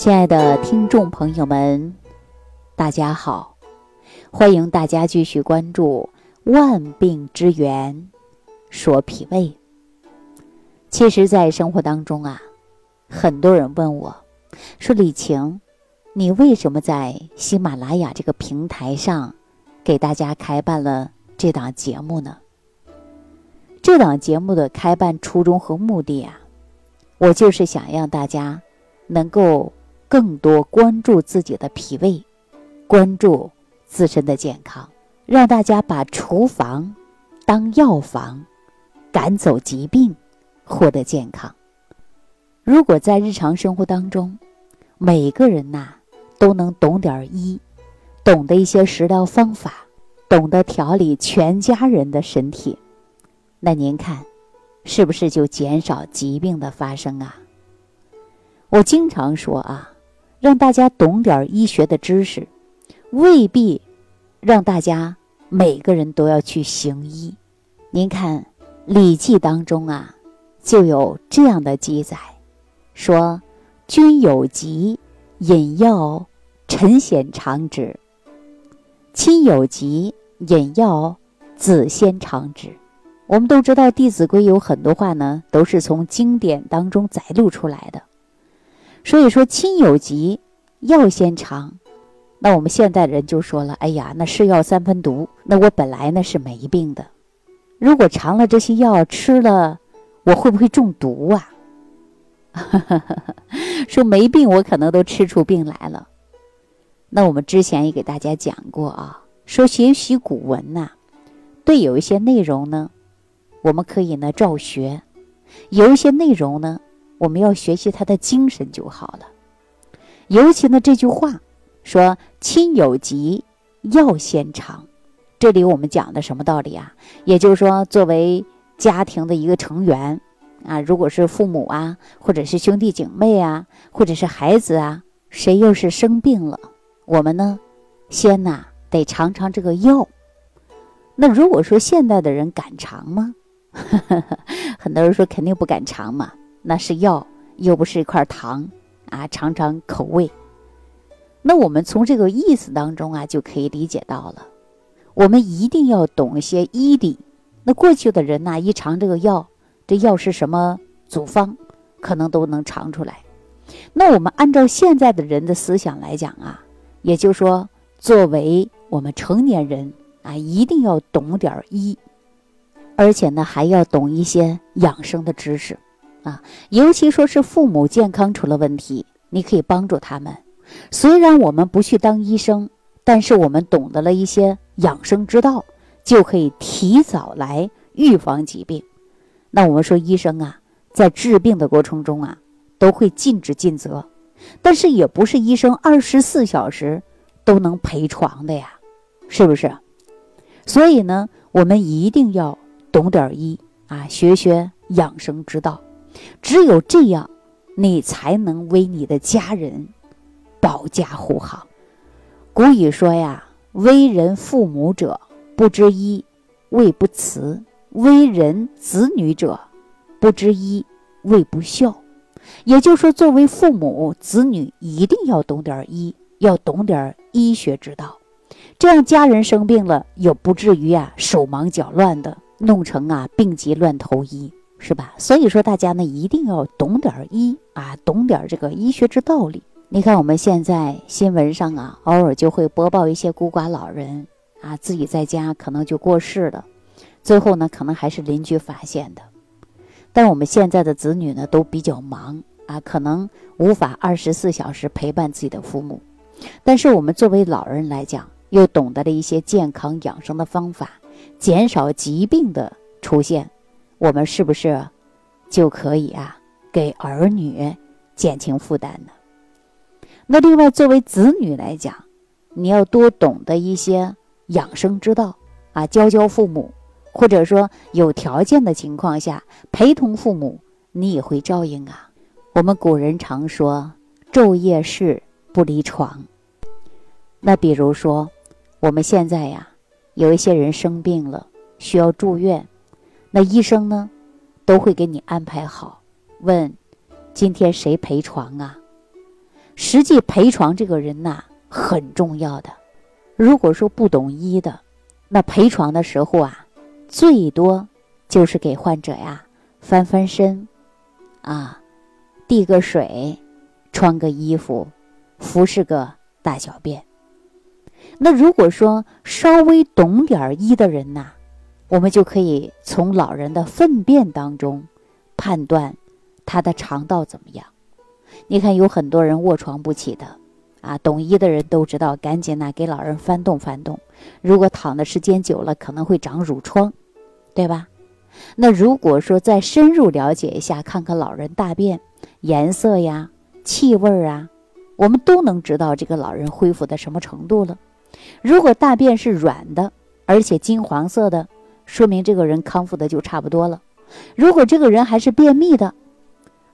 亲爱的听众朋友们，大家好！欢迎大家继续关注《万病之源说脾胃》。其实，在生活当中啊，很多人问我，说李晴，你为什么在喜马拉雅这个平台上给大家开办了这档节目呢？这档节目的开办初衷和目的啊，我就是想让大家能够。更多关注自己的脾胃，关注自身的健康，让大家把厨房当药房，赶走疾病，获得健康。如果在日常生活当中，每个人呐都能懂点医，懂得一些食疗方法，懂得调理全家人的身体，那您看，是不是就减少疾病的发生啊？我经常说啊。让大家懂点医学的知识，未必让大家每个人都要去行医。您看《礼记》当中啊，就有这样的记载，说：“君有疾，饮药，臣先尝之；亲有疾，饮药，子先尝之。”我们都知道，《弟子规》有很多话呢，都是从经典当中摘录出来的。所以说，亲有疾，药先尝。那我们现代人就说了：“哎呀，那是药三分毒。那我本来呢是没病的，如果尝了这些药吃了，我会不会中毒啊？” 说没病，我可能都吃出病来了。那我们之前也给大家讲过啊，说学习古文呐，对有一些内容呢，我们可以呢照学；有一些内容呢。我们要学习他的精神就好了。尤其呢，这句话说“亲有疾，药先尝”，这里我们讲的什么道理啊？也就是说，作为家庭的一个成员啊，如果是父母啊，或者是兄弟姐妹啊，或者是孩子啊，谁又是生病了，我们呢，先呐得尝尝这个药。那如果说现代的人敢尝吗？很多人说肯定不敢尝嘛。那是药，又不是一块糖啊！尝尝口味。那我们从这个意思当中啊，就可以理解到了，我们一定要懂一些医理。那过去的人呢，一尝这个药，这药是什么组方，可能都能尝出来。那我们按照现在的人的思想来讲啊，也就是说，作为我们成年人啊，一定要懂点医，而且呢，还要懂一些养生的知识。啊，尤其说是父母健康出了问题，你可以帮助他们。虽然我们不去当医生，但是我们懂得了一些养生之道，就可以提早来预防疾病。那我们说医生啊，在治病的过程中啊，都会尽职尽责，但是也不是医生二十四小时都能陪床的呀，是不是？所以呢，我们一定要懂点医啊，学学养生之道。只有这样，你才能为你的家人保驾护航。古语说呀：“为人父母者，不知医，谓不慈；为人子女者，不知医，谓不孝。”也就是说，作为父母、子女，一定要懂点医，要懂点医学之道，这样家人生病了，也不至于啊手忙脚乱的，弄成啊病急乱投医。是吧？所以说大家呢一定要懂点医啊，懂点这个医学之道理。你看我们现在新闻上啊，偶尔就会播报一些孤寡老人啊，自己在家可能就过世了，最后呢可能还是邻居发现的。但我们现在的子女呢都比较忙啊，可能无法二十四小时陪伴自己的父母。但是我们作为老人来讲，又懂得了一些健康养生的方法，减少疾病的出现。我们是不是就可以啊给儿女减轻负担呢？那另外，作为子女来讲，你要多懂得一些养生之道啊，教教父母，或者说有条件的情况下陪同父母，你也会照应啊。我们古人常说“昼夜侍不离床”。那比如说，我们现在呀，有一些人生病了，需要住院。那医生呢，都会给你安排好。问，今天谁陪床啊？实际陪床这个人呐很重要的。如果说不懂医的，那陪床的时候啊，最多就是给患者呀翻翻身，啊，递个水，穿个衣服，服侍个大小便。那如果说稍微懂点医的人呐，我们就可以从老人的粪便当中判断他的肠道怎么样。你看，有很多人卧床不起的，啊，懂医的人都知道，赶紧呢给老人翻动翻动。如果躺的时间久了，可能会长褥疮，对吧？那如果说再深入了解一下，看看老人大便颜色呀、气味啊，我们都能知道这个老人恢复的什么程度了。如果大便是软的，而且金黄色的，说明这个人康复的就差不多了。如果这个人还是便秘的，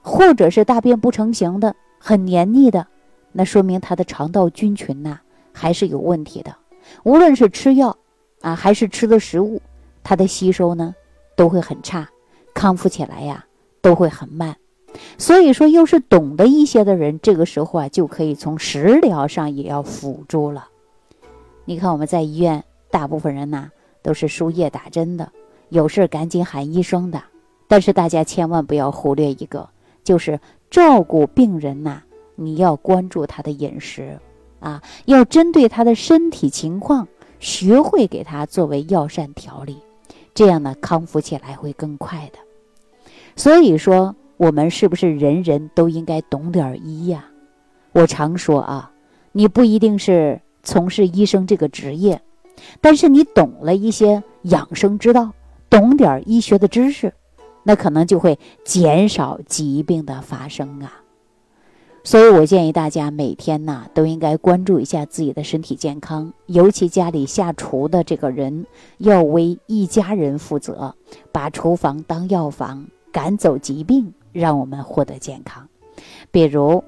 或者是大便不成形的、很黏腻的，那说明他的肠道菌群呐还是有问题的。无论是吃药啊，还是吃的食物，它的吸收呢都会很差，康复起来呀都会很慢。所以说，又是懂得一些的人，这个时候啊就可以从食疗上也要辅助了。你看我们在医院，大部分人呐都是输液打针的，有事赶紧喊医生的。但是大家千万不要忽略一个，就是照顾病人呐，你要关注他的饮食，啊，要针对他的身体情况，学会给他作为药膳调理，这样呢康复起来会更快的。所以说，我们是不是人人都应该懂点医呀？我常说啊，你不一定是。从事医生这个职业，但是你懂了一些养生之道，懂点医学的知识，那可能就会减少疾病的发生啊。所以我建议大家每天呢都应该关注一下自己的身体健康，尤其家里下厨的这个人要为一家人负责，把厨房当药房，赶走疾病，让我们获得健康。比如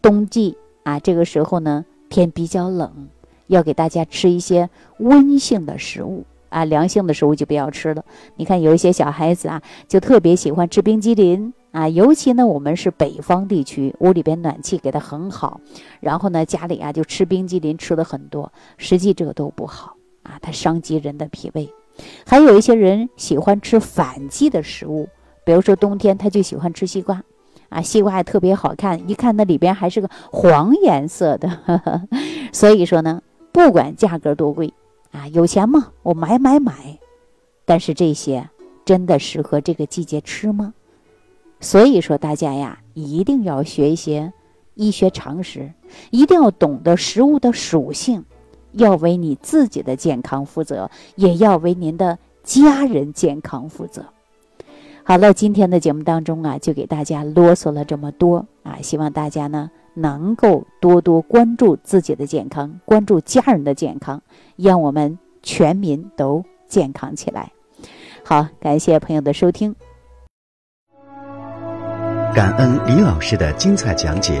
冬季啊，这个时候呢天比较冷。要给大家吃一些温性的食物啊，凉性的食物就不要吃了。你看有一些小孩子啊，就特别喜欢吃冰激凌啊，尤其呢我们是北方地区，屋里边暖气给的很好，然后呢家里啊就吃冰激凌吃的很多，实际这个都不好啊，它伤及人的脾胃。还有一些人喜欢吃反季的食物，比如说冬天他就喜欢吃西瓜。啊，西瓜还特别好看，一看那里边还是个黄颜色的，所以说呢。不管价格多贵，啊，有钱吗？我买买买。但是这些真的适合这个季节吃吗？所以说大家呀，一定要学一些医学常识，一定要懂得食物的属性，要为你自己的健康负责，也要为您的家人健康负责。好了，今天的节目当中啊，就给大家啰嗦了这么多啊，希望大家呢。能够多多关注自己的健康，关注家人的健康，让我们全民都健康起来。好，感谢朋友的收听。感恩李老师的精彩讲解。